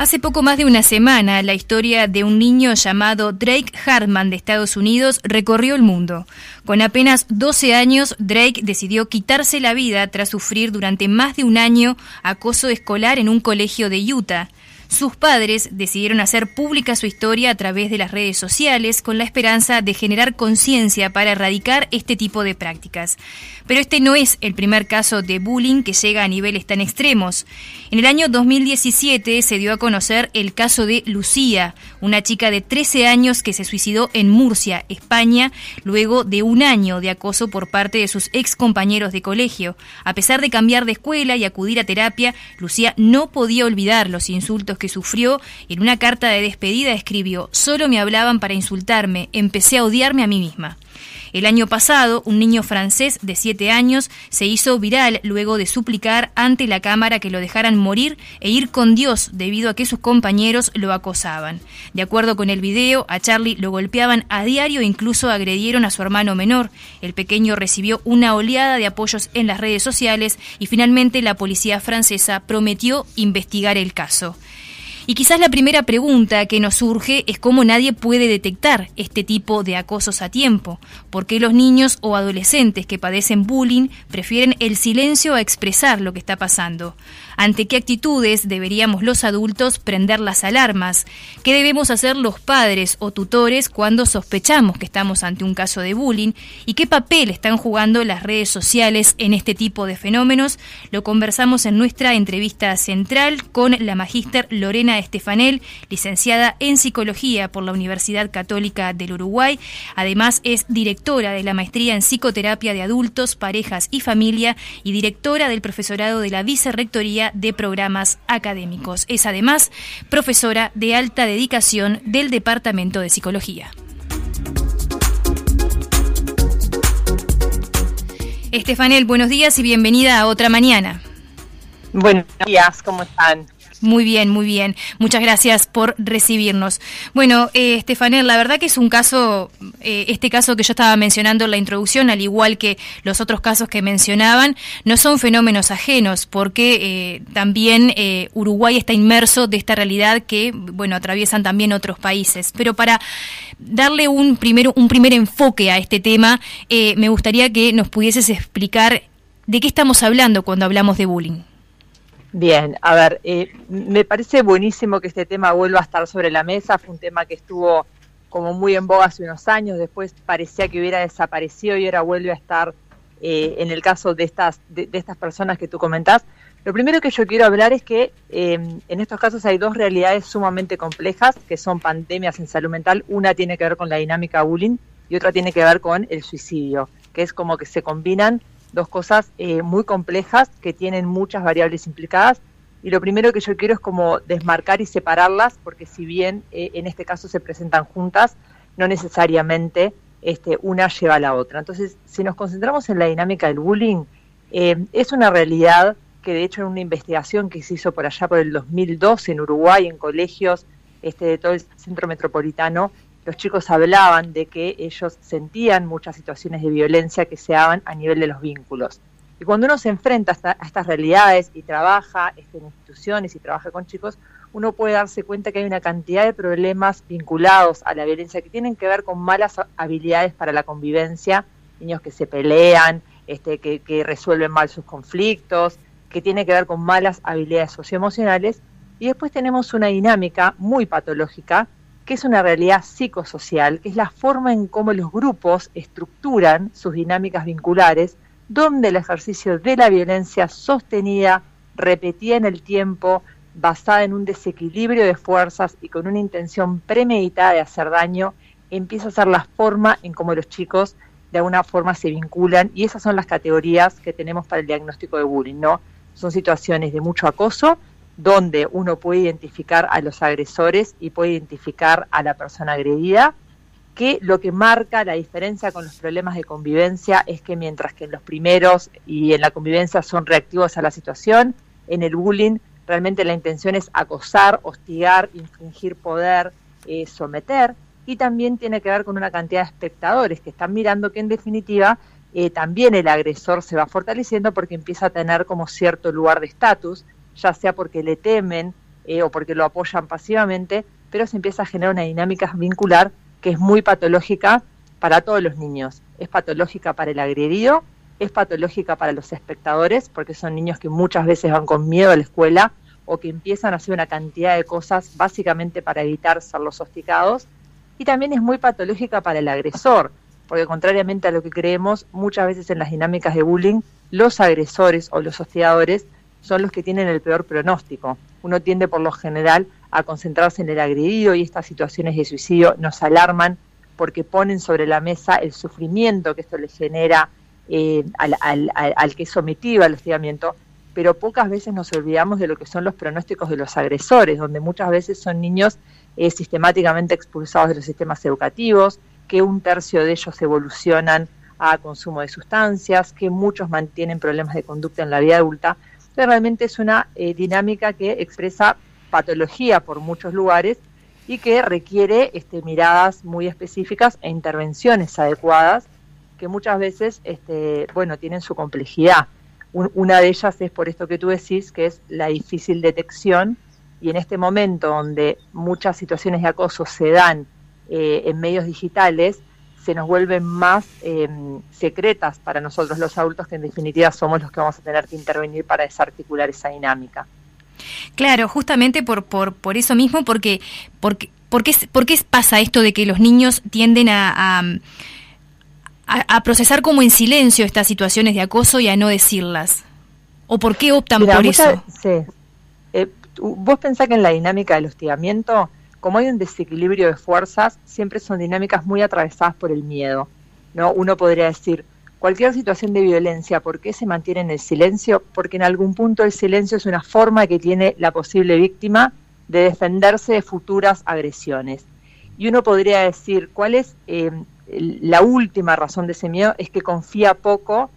Hace poco más de una semana, la historia de un niño llamado Drake Hartman de Estados Unidos recorrió el mundo. Con apenas 12 años, Drake decidió quitarse la vida tras sufrir durante más de un año acoso escolar en un colegio de Utah. Sus padres decidieron hacer pública su historia a través de las redes sociales con la esperanza de generar conciencia para erradicar este tipo de prácticas. Pero este no es el primer caso de bullying que llega a niveles tan extremos. En el año 2017 se dio a conocer el caso de Lucía, una chica de 13 años que se suicidó en Murcia, España, luego de un año de acoso por parte de sus ex compañeros de colegio. A pesar de cambiar de escuela y acudir a terapia, Lucía no podía olvidar los insultos que sufrió y en una carta de despedida escribió, solo me hablaban para insultarme, empecé a odiarme a mí misma. El año pasado, un niño francés de 7 años se hizo viral luego de suplicar ante la cámara que lo dejaran morir e ir con Dios debido a que sus compañeros lo acosaban. De acuerdo con el video, a Charlie lo golpeaban a diario e incluso agredieron a su hermano menor. El pequeño recibió una oleada de apoyos en las redes sociales y finalmente la policía francesa prometió investigar el caso. Y quizás la primera pregunta que nos surge es cómo nadie puede detectar este tipo de acosos a tiempo. ¿Por qué los niños o adolescentes que padecen bullying prefieren el silencio a expresar lo que está pasando? ¿Ante qué actitudes deberíamos los adultos prender las alarmas? ¿Qué debemos hacer los padres o tutores cuando sospechamos que estamos ante un caso de bullying? ¿Y qué papel están jugando las redes sociales en este tipo de fenómenos? Lo conversamos en nuestra entrevista central con la magíster Lorena Estefanel, licenciada en Psicología por la Universidad Católica del Uruguay. Además es directora de la maestría en Psicoterapia de Adultos, Parejas y Familia y directora del profesorado de la Vicerrectoría de Programas Académicos. Es además profesora de alta dedicación del Departamento de Psicología. Estefanel, buenos días y bienvenida a otra mañana. Buenos días, ¿cómo están? Muy bien, muy bien. Muchas gracias por recibirnos. Bueno, eh, Estefanel, la verdad que es un caso, eh, este caso que yo estaba mencionando en la introducción, al igual que los otros casos que mencionaban, no son fenómenos ajenos, porque eh, también eh, Uruguay está inmerso de esta realidad que, bueno, atraviesan también otros países. Pero para darle un, primero, un primer enfoque a este tema, me gustaría que nos pudieses explicar de qué estamos hablando cuando hablamos de bullying. Bien, a ver, eh, me parece buenísimo que este tema vuelva a estar sobre la mesa. Fue un tema que estuvo como muy en boga hace unos años, después parecía que hubiera desaparecido y ahora vuelve a estar eh, en el caso de estas, de, estas personas que tú comentás. Lo primero que yo quiero hablar es que em, en estos casos hay dos realidades sumamente complejas, que son pandemias en salud mental. Una tiene que ver con la dinámica bullying y otra tiene que ver con el suicidio, que es como que se combinan dos cosas eh, muy complejas que tienen muchas variables implicadas. Y lo primero que yo quiero es como desmarcar y separarlas, porque si bien eh, en este caso se presentan juntas, no necesariamente este, una lleva a la otra. Entonces, si nos concentramos en la dinámica del bullying, eh, es una realidad que de hecho en una investigación que se hizo por allá por el 2012 en Uruguay, en colegios este, de todo el centro metropolitano, los chicos hablaban de que ellos sentían muchas situaciones de violencia que se daban a nivel de los vínculos. Y cuando uno se enfrenta a, estas realidades y trabaja este, en instituciones y trabaja con chicos, uno puede darse cuenta que hay una cantidad de problemas vinculados a la violencia que tienen que ver con malas habilidades para la convivencia, niños que se pelean, este, que, que resuelven mal sus conflictos, que tiene que ver con malas habilidades socioemocionales. Y después tenemos una dinámica muy patológica que es una realidad psicosocial, que es la forma en cómo los grupos estructuran sus dinámicas vinculares, donde el ejercicio de la violencia sostenida, repetida en el tiempo, basada en un desequilibrio de fuerzas y con una intención premeditada de hacer daño, empieza a ser la forma en cómo los chicos de alguna forma se vinculan y esas son las categorías que tenemos para el diagnóstico de bullying, ¿no? Son situaciones de mucho acoso, donde uno puede identificar a los agresores y puede identificar a la persona agredida, que lo que marca la diferencia con los problemas de convivencia es que mientras que en los primeros y en la convivencia son reactivos a la situación, en el bullying realmente la intención es acosar, hostigar, infringir poder, eh, someter, y también tiene que ver con una cantidad de espectadores que están mirando que en definitiva eh, también el agresor se va fortaleciendo porque empieza a tener como cierto lugar de estatus ya sea porque le temen eh, o porque lo apoyan pasivamente, pero se empieza a generar una dinámica vincular que es muy patológica para todos los niños. Es patológica para el agredido, es patológica para los espectadores, porque son niños que muchas veces van con miedo a la escuela o que empiezan a hacer una cantidad de cosas básicamente para evitar ser los hostigados. Y también es muy patológica para el agresor, porque contrariamente a lo que creemos, muchas veces en las dinámicas de bullying, los agresores o los hostigadores son los que tienen el peor pronóstico. Uno tiende por lo general a concentrarse en el agredido y estas situaciones de suicidio nos alarman porque ponen sobre la mesa el sufrimiento que esto le genera eh, al, que es sometido al hostigamiento, pero pocas veces nos olvidamos de lo que son los pronósticos de los agresores, donde muchas veces son niños eh, sistemáticamente expulsados de los sistemas educativos, que un tercio de ellos evolucionan a consumo de sustancias, que muchos mantienen problemas de conducta en la vida adulta realmente es una eh, dinámica que expresa patología por muchos lugares y que requiere este, miradas muy específicas e intervenciones adecuadas que muchas veces este, bueno, tienen su complejidad. una de ellas es por esto que tú decís, que es la difícil detección y en este momento donde muchas situaciones de acoso se dan eh, en medios digitales, se nos vuelven más em, secretas para nosotros los adultos, que en definitiva somos los que vamos a tener que intervenir para desarticular esa dinámica. Claro, justamente por, por, por eso mismo, porque, porque, porque, ¿por qué pasa esto de que los niños tienden a, a, procesar como en silencio estas situaciones de acoso y a no decirlas? ¿O por qué optan por eso? Sí. Eh, vos pensás que en la dinámica del hostigamiento como hay un desequilibrio de fuerzas, siempre son dinámicas muy atravesadas por el miedo. ¿no? Uno podría decir, cualquier situación de violencia, ¿por qué se mantiene en el silencio? Porque en algún punto el silencio es una forma que tiene la posible víctima de defenderse de futuras agresiones. Y uno podría decir, ¿cuál es eh, la última razón de ese miedo? Es que confía poco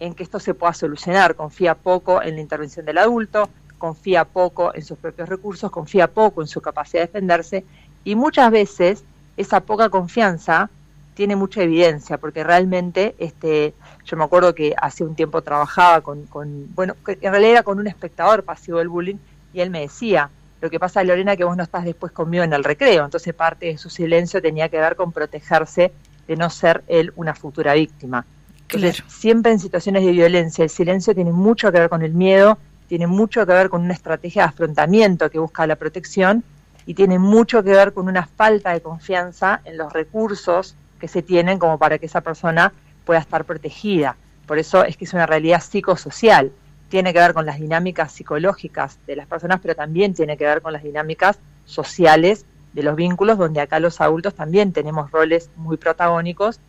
en que esto se pueda solucionar, confía poco en la intervención del adulto, confía poco en sus propios recursos, confía poco en su capacidad de defenderse y muchas veces esa poca confianza tiene mucha evidencia, porque realmente, este, yo me acuerdo que hace un tiempo trabajaba con, con, bueno, en realidad era con un espectador pasivo del bullying, y él me decía, lo que pasa, Lorena, que vos no estás después conmigo en el recreo, entonces parte de su silencio tenía que ver con protegerse de no ser él una futura víctima. Entonces, siempre en situaciones de violencia, el silencio tiene mucho que ver con el miedo tiene mucho que ver con una estrategia de afrontamiento que busca la protección y tiene mucho que ver con una falta de confianza en los recursos que se tienen como para que esa persona pueda estar protegida. Por eso es que es una realidad psicosocial. Tiene que ver con las dinámicas psicológicas de las personas, pero también tiene que ver con las dinámicas sociales de los vínculos, donde acá los adultos también tenemos roles muy protagónicos,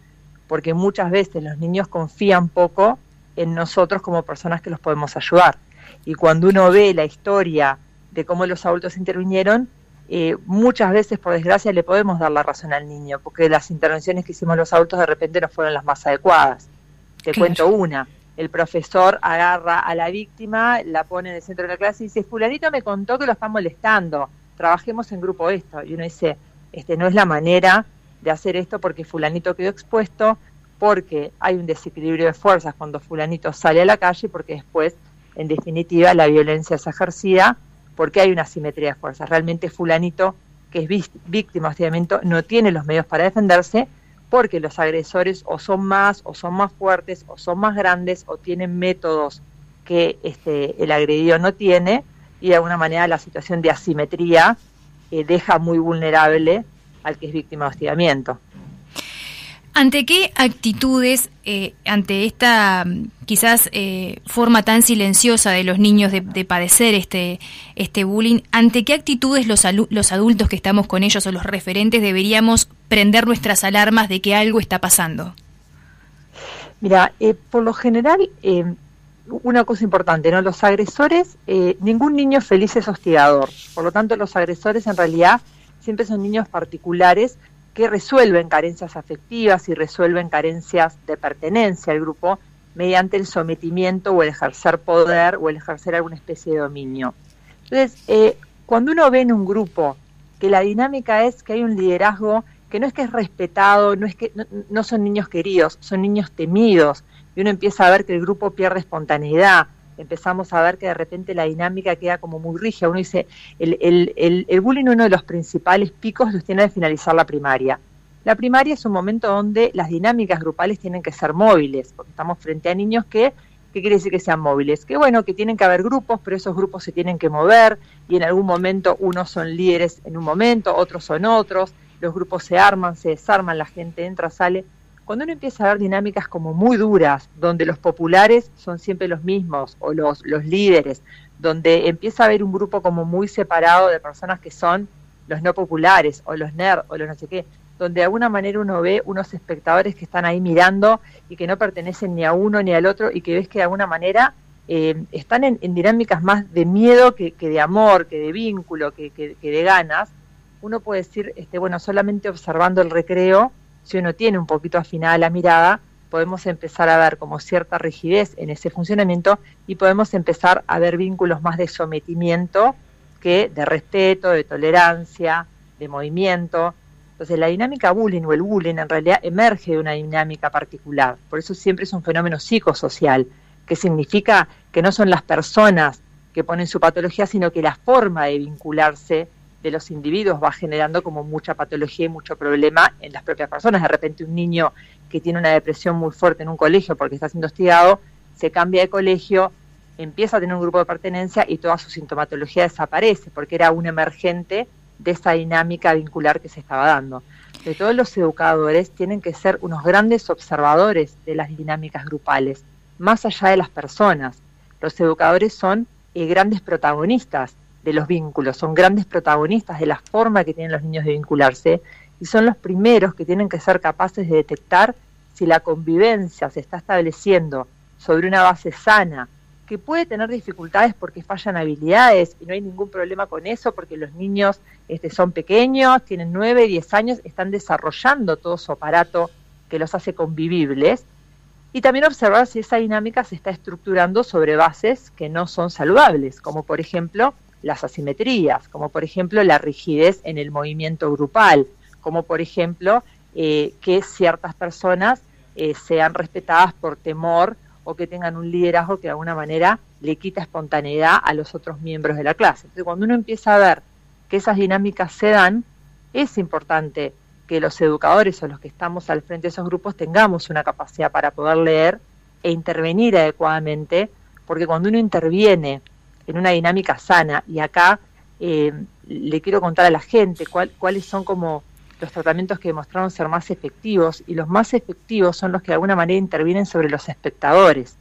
porque muchas veces los niños confían poco en nosotros como personas que los podemos ayudar. Y cuando uno ve la historia de cómo los adultos intervinieron, eh, muchas veces, por desgracia, le podemos dar la razón al niño, porque las intervenciones que hicimos los adultos de repente no fueron las más adecuadas. Te cuento una. El profesor agarra a la víctima, la pone en el centro de la clase y dice, fulanito me contó que lo está molestando, trabajemos en grupo esto. Y uno dice, este no es la manera de hacer esto porque fulanito quedó expuesto, porque hay un desequilibrio de fuerzas cuando fulanito sale a la calle, porque después en definitiva, la violencia es ejercida porque hay una simetría de fuerzas. Realmente fulanito, que es víctima de hostigamiento, no tiene los medios para defenderse porque los agresores o son más, o son más fuertes, o son más grandes, o tienen métodos que este, el agredido no tiene, y de alguna manera la situación de asimetría eh, deja muy vulnerable al que es víctima de hostigamiento. ¿Ante qué actitudes, eh, ante esta mm, quizás eh, forma tan silenciosa de los niños de, padecer este, este bullying, ante qué actitudes los, los adultos que estamos con ellos o los referentes deberíamos prender nuestras alarmas de que algo está pasando? Mira, eh, por lo general, una cosa importante, ¿no? Los agresores, ningún niño feliz es hostigador. Por lo tanto, los agresores en realidad siempre son niños particulares que resuelven carencias afectivas y resuelven carencias de pertenencia al grupo mediante el sometimiento o el ejercer poder o el ejercer alguna especie de dominio. Entonces, eh, cuando uno ve en un grupo que la dinámica es que hay un liderazgo que no es que es respetado, no es que no, son niños queridos, son niños temidos, y uno empieza a ver que el grupo pierde espontaneidad, empezamos a ver que de repente la dinámica queda como muy rígida. Uno dice, el, el, el, bullying uno de los principales picos los tiene de finalizar la primaria. La primaria es un momento donde las dinámicas grupales tienen que ser móviles, porque estamos frente a niños que, ¿qué quiere decir que sean móviles? Que bueno, que tienen que haber grupos, pero esos grupos se tienen que mover y en algún momento unos son líderes en un momento, otros son otros, los grupos se arman, se desarman, la gente entra, sale cuando uno empieza a ver dinámicas como muy duras, donde los populares son siempre los mismos, o los, líderes, donde empieza a haber un grupo como muy separado de personas que son los no populares, o los nerds, o los no sé qué, donde de alguna manera uno ve unos espectadores que están ahí mirando y que no pertenecen ni a uno ni al otro, y que ves que de alguna manera eh, están en, dinámicas más de miedo que, de amor, que de vínculo, que, que, que de ganas, uno puede decir, este, bueno, solamente observando el recreo, si uno tiene un poquito afinada la mirada, podemos empezar a ver como cierta rigidez en ese funcionamiento y podemos empezar a ver vínculos más de sometimiento que de respeto, de tolerancia, de movimiento. Entonces la dinámica bullying o el bullying en realidad emerge de una dinámica particular, por eso siempre es un fenómeno psicosocial, que significa que no son las personas que ponen su patología, sino que la forma de vincularse de los individuos va generando como mucha patología y mucho problema en las propias personas. De repente un niño que tiene una depresión muy fuerte en un colegio porque está siendo hostigado, se cambia de colegio, empieza a tener un grupo de pertenencia y toda su sintomatología desaparece porque era un emergente de esa dinámica vincular que se estaba dando. De todos los educadores tienen que ser unos grandes observadores de las dinámicas grupales, más allá de las personas. Los educadores son eh, grandes protagonistas de los vínculos, son grandes protagonistas de la forma que tienen los niños de vincularse y son los primeros que tienen que ser capaces de detectar si la convivencia se está estableciendo sobre una base sana, que puede tener dificultades porque fallan habilidades y no hay ningún problema con eso porque los niños este, son pequeños, tienen 9, 10 años, están desarrollando todo su aparato que los hace convivibles. Y también observar si esa dinámica se está estructurando sobre bases que no son saludables, como por ejemplo las asimetrías, como por ejemplo la rigidez en el movimiento grupal, como por ejemplo eh, que ciertas personas eh, sean respetadas por temor o que tengan un liderazgo que de alguna manera le quita espontaneidad a los otros miembros de la clase. Entonces, cuando uno empieza a ver que esas dinámicas se dan, es importante que los educadores o los que estamos al frente de esos grupos tengamos una capacidad para poder leer e intervenir adecuadamente, porque cuando uno interviene en una dinámica sana. Y acá eh, le quiero contar a la gente cuáles son como los tratamientos que demostraron ser más efectivos y los más efectivos son los que de alguna manera intervienen sobre los espectadores.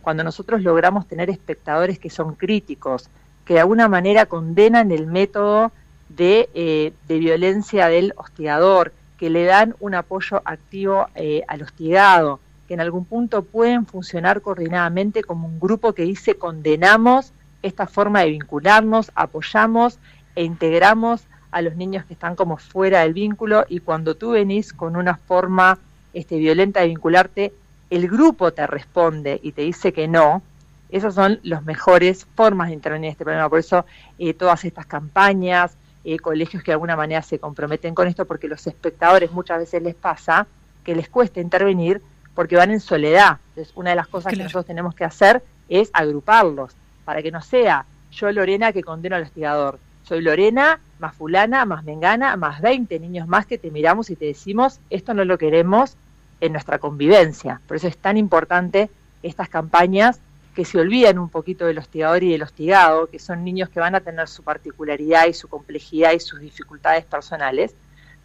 Cuando nosotros logramos tener espectadores que son críticos, que de alguna manera condenan el método de, eh, violencia del hostigador, que le dan un apoyo activo eh, al hostigado, que en algún punto pueden funcionar coordinadamente como un grupo que dice condenamos esta forma de vincularnos, apoyamos e integramos a los niños que están como fuera del vínculo y cuando tú venís con una forma este, violenta de vincularte, el grupo te responde y te dice que no, esas son las mejores formas de intervenir en este problema. Por eso eh, todas estas campañas, eh, colegios que de alguna manera se comprometen con esto, porque los espectadores muchas veces les pasa que les cuesta intervenir porque van en soledad. Entonces, una de las cosas que nosotros tenemos que hacer es agruparlos para que no sea yo Lorena que condeno al hostigador. Soy Lorena, más fulana, más mengana, más 20 niños más que te miramos y te decimos, esto no lo queremos en nuestra convivencia. Por eso es tan importante estas campañas que se olvidan un poquito del hostigador y del hostigado, que son niños que van a tener su particularidad y su complejidad y sus dificultades personales,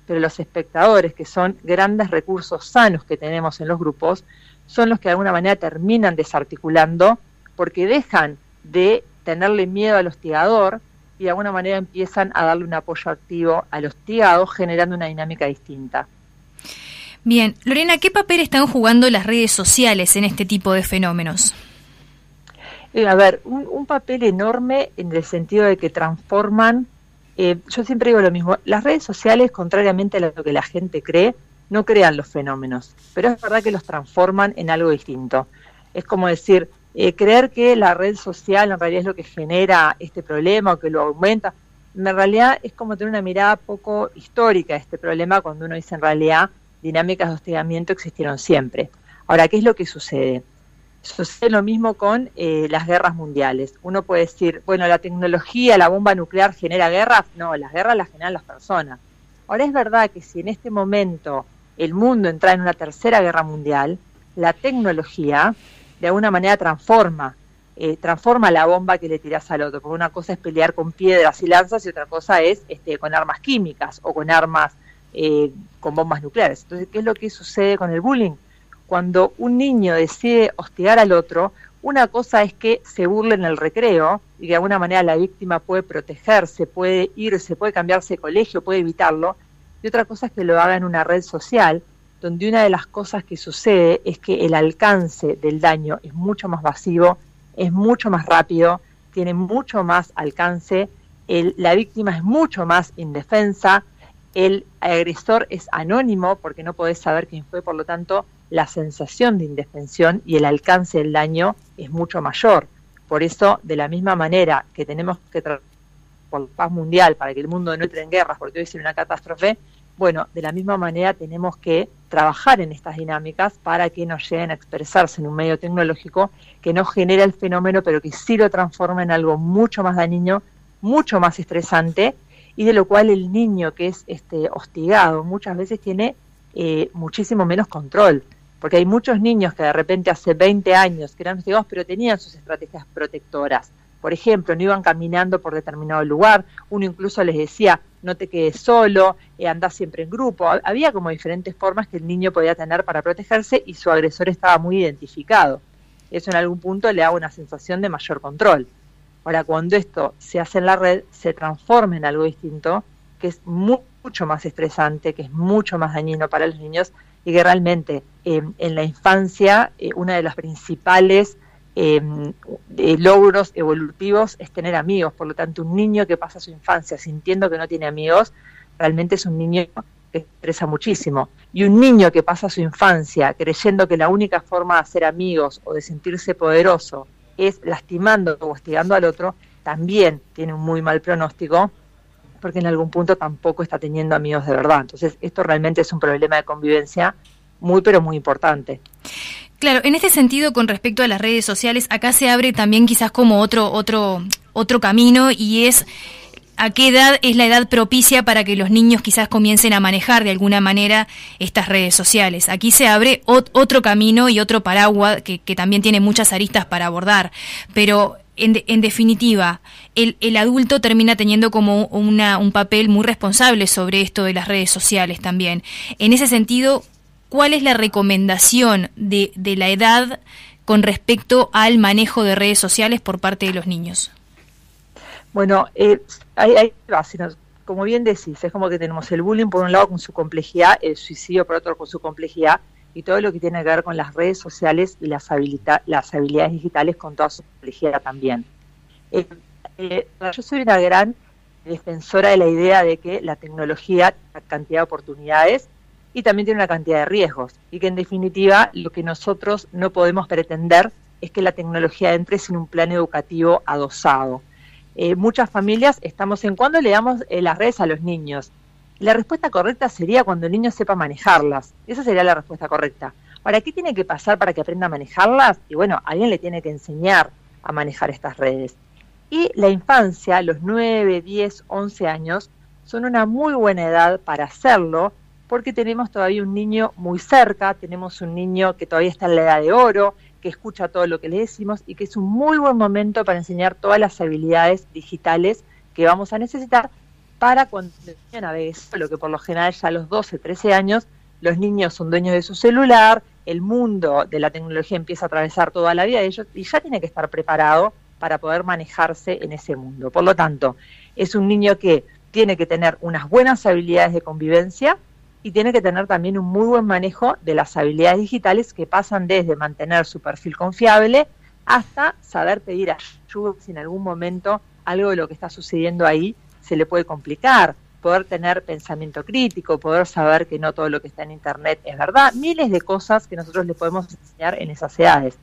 pero los espectadores, que son grandes recursos sanos que tenemos en los grupos, son los que de alguna manera terminan desarticulando porque dejan de tenerle miedo al hostigador y de alguna manera empiezan a darle un apoyo activo al hostigado, generando una dinámica distinta. Bien, Lorena, ¿qué papel están jugando las redes sociales en este tipo de fenómenos? Eh, a ver, un, papel enorme en el sentido de que transforman, eh, yo siempre digo lo mismo, las redes sociales, contrariamente a lo que la gente cree, no crean los fenómenos, pero es verdad que los transforman en algo distinto. Es como decir, eh, creer que la red social en realidad es lo que genera este problema o que lo aumenta, en realidad es como tener una mirada poco histórica este problema cuando uno dice en realidad dinámicas de hostigamiento existieron siempre. Ahora, ¿qué es lo que sucede? Sucede lo mismo con eh, las guerras mundiales. Uno puede decir, bueno, la tecnología, la bomba nuclear genera guerras. No, las guerras las generan las personas. Ahora es verdad que si en este momento el mundo entra en una tercera guerra mundial, la tecnología de alguna manera transforma, eh, transforma la bomba que le tiras al otro. Porque una cosa es pelear con piedras y lanzas y otra cosa es este, con armas químicas o con armas eh, con bombas nucleares. Entonces, ¿qué es lo que sucede con el bullying? cuando un niño decide hostigar al otro, una cosa es que se burle en el recreo y de alguna manera la víctima puede protegerse, puede irse, puede cambiarse de colegio, puede evitarlo, y otra cosa es que lo haga en una red social, donde una de las cosas que sucede es que el alcance del daño es mucho más masivo, es mucho más rápido, tiene mucho más alcance, la víctima es mucho más indefensa, el agresor es anónimo porque no podés saber quién fue, por lo tanto la sensación de indefensión y el alcance del daño es mucho mayor. Por eso, de la misma manera que tenemos que tratar por paz mundial para que el mundo no entre en guerras, porque hoy es una catástrofe, bueno, de la misma manera tenemos que trabajar en estas dinámicas para que nos lleguen a expresarse en un medio tecnológico que no genera el fenómeno, pero que sí lo transforma en algo mucho más dañino, mucho más estresante, y de lo cual el niño que es este, hostigado muchas veces tiene eh, muchísimo menos control porque hay muchos niños que de repente hace 20 años que eran hostigados, pero tenían sus estrategias protectoras. Por ejemplo, no iban caminando por determinado lugar, uno incluso les decía, no te quedes solo, eh, anda siempre en grupo. Había como diferentes formas que el niño podía tener para protegerse y su agresor estaba muy identificado. Eso en algún punto le da una sensación de mayor control. Ahora, cuando esto se hace en la red, se transforma en algo distinto, que es mucho más estresante, que es mucho más dañino para los niños y que realmente em, en la infancia eh, una de las principales em, logros evolutivos es tener amigos. Por lo tanto, un niño que pasa su infancia sintiendo que no tiene amigos, realmente es un niño que estresa muchísimo. Y un niño que pasa su infancia creyendo que la única forma de hacer amigos o de sentirse poderoso es lastimando o hostigando al otro, también tiene un muy mal pronóstico porque en algún punto tampoco está teniendo amigos de verdad. Entonces, esto realmente es un problema de convivencia muy, pero muy importante. Claro, en este sentido, con respecto a las redes sociales, acá se abre también quizás como otro, otro, otro camino y es a qué edad es la edad propicia para que los niños quizás comiencen a manejar de alguna manera estas redes sociales. Aquí se abre otro camino y otro paraguas que, también tiene muchas aristas para abordar, pero en, definitiva, el, el, adulto termina teniendo como una, un papel muy responsable sobre esto de las redes sociales también. En ese sentido, ¿cuál es la recomendación de, de la edad con respecto al manejo de redes sociales por parte de los niños? Bueno, eh, hay, como bien decís, es como que tenemos el bullying por un lado con su complejidad, el suicidio por otro con su complejidad, y todo lo que tiene que ver con las redes sociales y las, las habilidades digitales con toda su complejidad también. Eh, eh, yo soy una gran defensora de la idea de que la tecnología tiene cantidad de oportunidades y también tiene una cantidad de riesgos y que en definitiva lo que nosotros no podemos pretender es que la tecnología entre sin un plan educativo adosado. Eh, muchas familias estamos en cuando le damos las redes a los niños la respuesta correcta sería cuando el niño sepa manejarlas. Esa sería la respuesta correcta. Ahora, ¿qué tiene que pasar para que aprenda a manejarlas? Y bueno, alguien le tiene que enseñar a manejar estas redes. Y la infancia, los 9, 10, 11 años, son una muy buena edad para hacerlo porque tenemos todavía un niño muy cerca, tenemos un niño que todavía está en la edad de oro, que escucha todo lo que le decimos y que es un muy buen momento para enseñar todas las habilidades digitales que vamos a necesitar para cuando niño navegue solo, que por lo general ya a los 12, 13 años los niños son dueños de su celular, el mundo de la tecnología empieza a atravesar toda la vida de ellos y ya tiene que estar preparado para poder manejarse en ese mundo. Por lo tanto, es un niño que tiene que tener unas buenas habilidades de convivencia y tiene que tener también un muy buen manejo de las habilidades digitales que pasan desde mantener su perfil confiable hasta saber pedir ayuda si en algún momento algo de lo que está sucediendo ahí se le puede complicar, poder tener pensamiento crítico, poder saber que no todo lo que está en Internet es verdad, miles de cosas que nosotros le podemos enseñar en esas edades.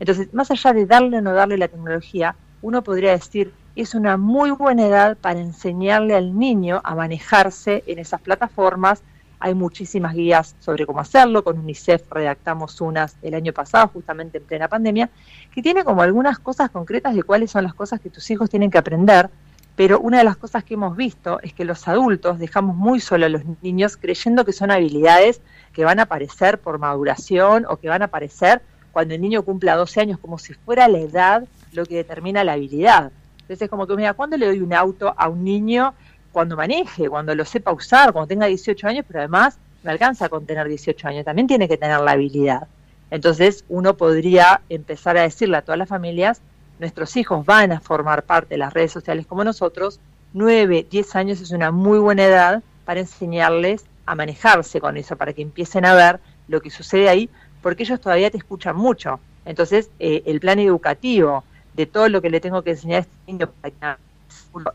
Entonces, más allá de darle o no darle la tecnología, uno podría decir, es una muy buena edad para enseñarle al niño a manejarse en esas plataformas, hay muchísimas guías sobre cómo hacerlo, con UNICEF redactamos unas el año pasado, justamente en plena pandemia, que tiene como algunas cosas concretas de cuáles son las cosas que tus hijos tienen que aprender, pero una de las cosas que hemos visto es que los adultos dejamos muy solo a los niños creyendo que son habilidades que van a aparecer por maduración o que van a aparecer cuando el niño cumpla 12 años, como si fuera la edad lo que determina la habilidad. Entonces es como que, mira, ¿cuándo le doy un auto a un niño? Cuando maneje, cuando lo sepa usar, cuando tenga 18 años, pero además no alcanza con tener 18 años, también tiene que tener la habilidad. Entonces uno podría empezar a decirle a todas las familias, nuestros hijos van a formar parte de las redes sociales como nosotros, 9, 10 años es una muy buena edad para enseñarles a manejarse con eso, para que empiecen a ver lo que sucede ahí, porque ellos todavía te escuchan mucho. Entonces, eh, el plan educativo, de todo lo que le tengo que enseñar a este niño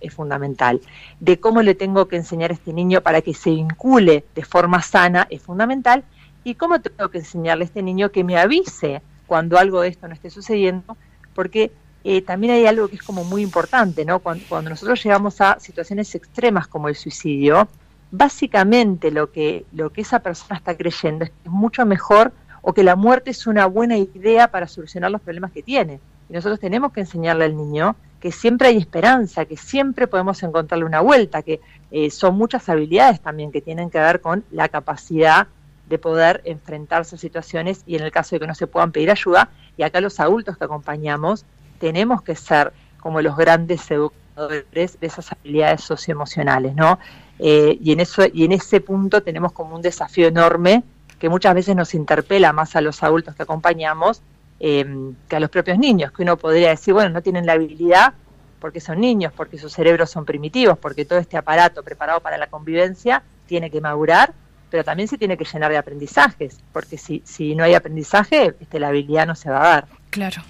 es fundamental. De cómo le tengo que enseñar a este niño para que se vincule de forma sana es fundamental. Y cómo tengo que enseñarle a este niño que me avise cuando algo de esto no esté sucediendo, porque eh, también hay algo que es como muy importante, ¿no? Cuando, cuando, nosotros llegamos a situaciones extremas como el suicidio, básicamente lo que, lo que esa persona está creyendo es que es mucho mejor o que la muerte es una buena idea para solucionar los problemas que tiene. Y nosotros tenemos que enseñarle al niño que siempre hay esperanza, que siempre podemos encontrarle una vuelta, que eh, son muchas habilidades también que tienen que ver con la capacidad de poder enfrentarse a situaciones y en el caso de que no se puedan pedir ayuda, y acá los adultos que acompañamos tenemos que ser como los grandes educadores de esas habilidades socioemocionales, ¿no? Eh, y en eso y en ese punto tenemos como un desafío enorme que muchas veces nos interpela más a los adultos que acompañamos Em, que a los propios niños, que uno podría decir, bueno, no tienen la habilidad porque son niños, porque sus cerebros son primitivos, porque todo este aparato preparado para la convivencia tiene que madurar, pero también se tiene que llenar de aprendizajes, porque si, si no hay aprendizaje, este, la habilidad no se va a dar. Claro.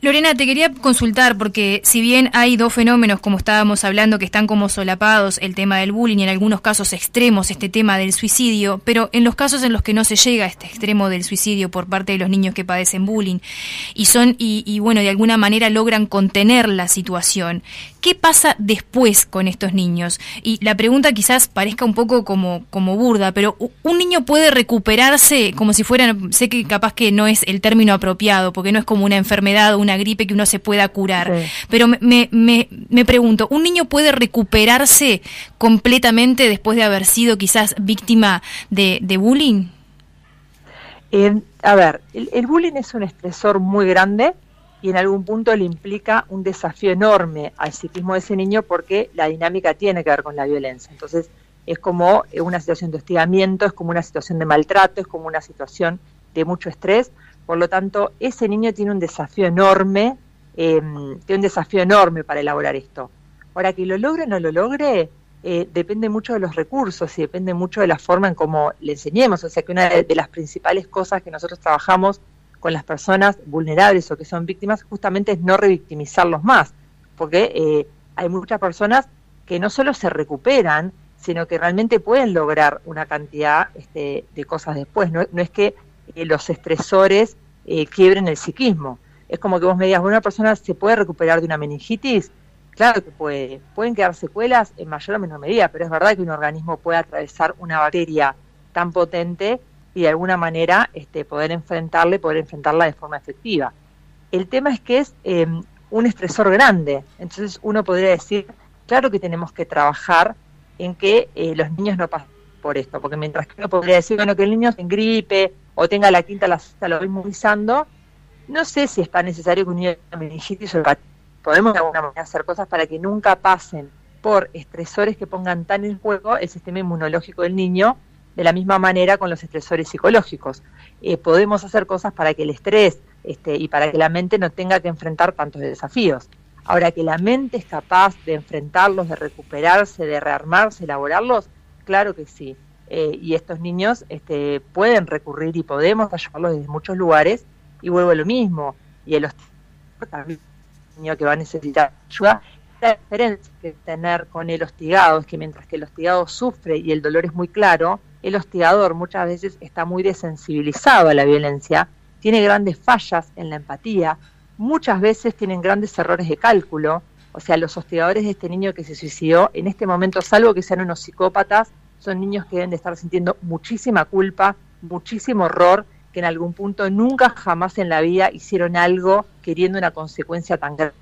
Lorena, te quería consultar porque si bien hay dos fenómenos, como estábamos hablando, que están como solapados, el tema del bullying y en algunos casos extremos este tema del suicidio, pero en los casos en los que no se llega a este extremo del suicidio por parte de los niños que padecen bullying y son y, bueno de alguna manera logran contener la situación, ¿qué pasa después con estos niños? Y la pregunta quizás parezca un poco como como burda, pero un niño puede recuperarse como si fuera, sé que capaz que no es el término apropiado porque no es como una enfermedad una gripe que uno se pueda curar. Pero me, me, me, pregunto, ¿un niño puede recuperarse completamente después de haber sido quizás víctima de, bullying? Eh, a ver, el, bullying es un estresor muy grande y en algún punto le implica un desafío enorme al psiquismo de ese niño porque la dinámica tiene que ver con la violencia. Entonces, es como una situación de hostigamiento, es como una situación de maltrato, es como una situación de mucho estrés, por lo tanto, ese niño tiene un desafío enorme, em, tiene un desafío enorme para elaborar esto. Ahora, que lo logre o no lo logre, eh, depende mucho de los recursos y depende mucho de la forma en cómo le enseñemos. O sea que una de, las principales cosas que nosotros trabajamos con las personas vulnerables o que son víctimas justamente es no revictimizarlos más, porque eh, hay muchas personas que no solo se recuperan, sino que realmente pueden lograr una cantidad este, de cosas después. no es que los estresores eh, quiebren el psiquismo. Es como que vos me digas, ¿una persona se puede recuperar de una meningitis? Claro que puede. Pueden quedar secuelas en mayor o menor medida, pero es verdad que un organismo puede atravesar una bacteria tan potente y de alguna manera este, poder enfrentarle, poder enfrentarla de forma efectiva. El tema es que es em, un estresor grande, entonces uno podría decir, claro que tenemos que trabajar en que eh, los niños no pasen por esto, porque mientras que uno podría decir, bueno, que el niño se gripe o tenga la quinta, la sexta, lo inmunizando, no sé si es necesario que un niño tenga meningitis o Podemos de alguna manera hacer cosas para que nunca pasen por estresores que pongan tan en juego el sistema inmunológico del niño, de la misma manera con los estresores psicológicos. Eh, podemos hacer cosas para que el estrés este, y para que la mente no tenga que enfrentar tantos desafíos. Ahora, que la mente es capaz de enfrentarlos, de recuperarse, de rearmarse, elaborarlos, claro que sí. Eh, y estos niños este, pueden recurrir y podemos ayudarlos desde muchos lugares y vuelvo a lo mismo y el niño que va a necesitar ayuda la diferencia que tener con el hostigado es que mientras que el hostigado sufre y el dolor es muy claro el hostigador muchas veces está muy desensibilizado a la violencia tiene grandes fallas en la empatía muchas veces tienen grandes errores de cálculo o sea los hostigadores de este niño que se suicidó en este momento salvo que sean unos psicópatas son niños que deben de estar sintiendo muchísima culpa, muchísimo horror, que en algún punto nunca jamás en la vida hicieron algo queriendo una consecuencia tan grande.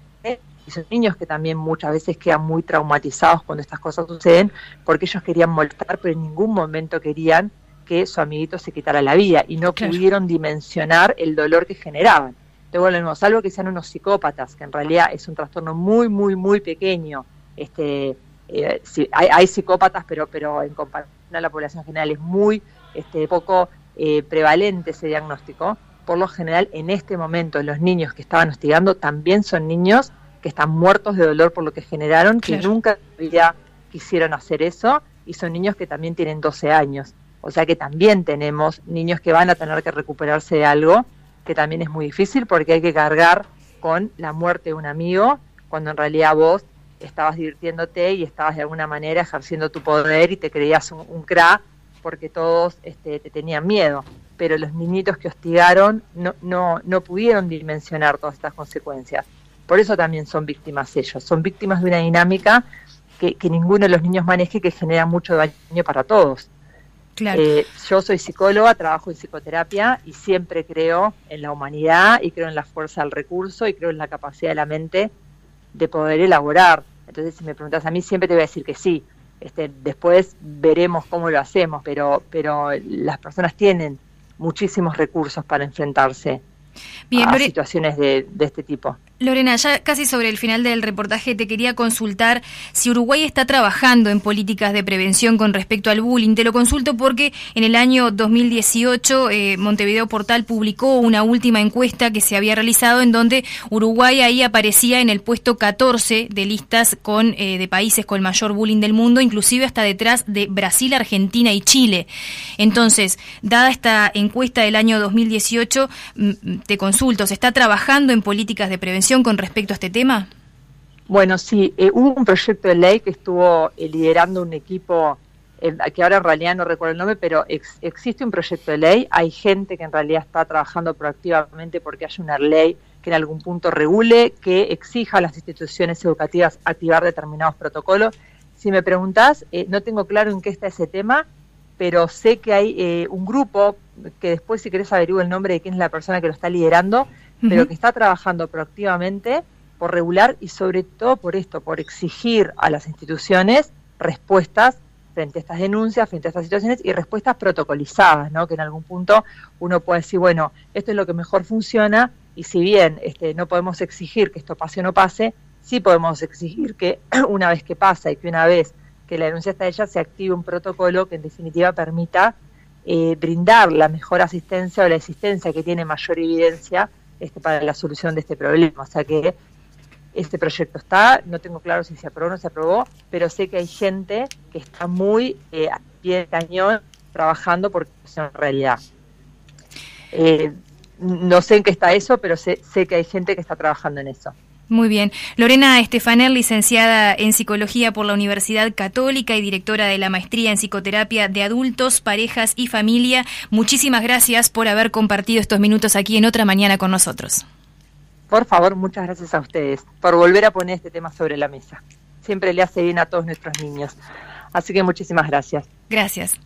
Y son niños que también muchas veces quedan muy traumatizados cuando estas cosas suceden, porque ellos querían molestar, pero en ningún momento querían que su amiguito se quitara la vida y no pudieron dimensionar el dolor que generaban. Entonces, bueno, salvo que sean unos psicópatas, que en realidad es un trastorno muy, muy, muy pequeño. Este, eh, hay, psicópatas, pero, pero en comparación a la población general es muy este, poco eh, prevalente ese diagnóstico. Por lo general, en este momento, los niños que estaban hostigando también son niños que están muertos de dolor por lo que generaron, que nunca ya quisieron hacer eso, y son niños que también tienen 12 años. O sea que también tenemos niños que van a tener que recuperarse de algo, que también es muy difícil porque hay que cargar con la muerte de un amigo, cuando en realidad vos estabas divirtiéndote y estabas de alguna manera ejerciendo tu poder y te creías un, cra porque todos este, te tenían miedo. Pero los niñitos que hostigaron no, no, no pudieron dimensionar todas estas consecuencias. Por eso también son víctimas ellos. Son víctimas de una dinámica que, que ninguno de los niños maneje que genera mucho daño para todos. Eh, yo soy psicóloga, trabajo en psicoterapia y siempre creo en la humanidad y creo en la fuerza del recurso y creo en la capacidad de la mente de poder elaborar. Entonces, si me preguntas a mí, siempre te voy a decir que sí. Este, después veremos cómo lo hacemos, pero, pero las personas tienen muchísimos recursos para enfrentarse a situaciones de este tipo. Lorena, ya casi sobre el final del reportaje te quería consultar si Uruguay está trabajando en políticas de prevención con respecto al bullying. Te lo consulto porque en el año 2018 eh, Montevideo Portal publicó una última encuesta que se había realizado en donde Uruguay ahí aparecía en el puesto 14 de listas con, eh, de países con el mayor bullying del mundo, inclusive hasta detrás de Brasil, Argentina y Chile. Entonces, dada esta encuesta del año 2018, mm, mm, te consulto, ¿se está trabajando en políticas de prevención? Con respecto a este tema? Bueno, sí, eh, hubo un proyecto de ley que estuvo eh, liderando un equipo, eh, que ahora en realidad no recuerdo el nombre, pero existe un proyecto de ley, hay gente que en realidad está trabajando proactivamente porque hay una ley que en algún punto regule, que exija a las instituciones educativas activar determinados protocolos. Si me preguntás, no tengo claro en qué está ese tema, pero sé que hay un grupo, que después si querés averiguar el nombre de quién es la persona que lo está liderando, pero que está trabajando proactivamente por regular y sobre todo por esto, por exigir a las instituciones respuestas frente a estas denuncias, frente a estas situaciones y respuestas protocolizadas, ¿no? Que en algún punto uno puede decir, bueno, esto es lo que mejor funciona y si bien este, no podemos exigir que esto pase o no pase, sí podemos exigir que una vez que pasa y que una vez que la denuncia está hecha se active un protocolo que en definitiva permita eh, brindar la mejor asistencia o la asistencia que tiene mayor evidencia este, para la solución de este problema. O sea que este proyecto está, no tengo claro si se aprobó o no se aprobó, pero sé que hay gente que está muy eh, a pie de cañón trabajando porque es una realidad. Eh, no sé en qué está eso, pero sé, sé que hay gente que está trabajando en eso. Muy bien. Lorena Estefanel, licenciada en Psicología por la Universidad Católica y directora de la Maestría en Psicoterapia de Adultos, Parejas y Familia, muchísimas gracias por haber compartido estos minutos aquí en otra mañana con nosotros. Por favor, muchas gracias a ustedes por volver a poner este tema sobre la mesa. Siempre le hace bien a todos nuestros niños. Así que muchísimas gracias. Gracias.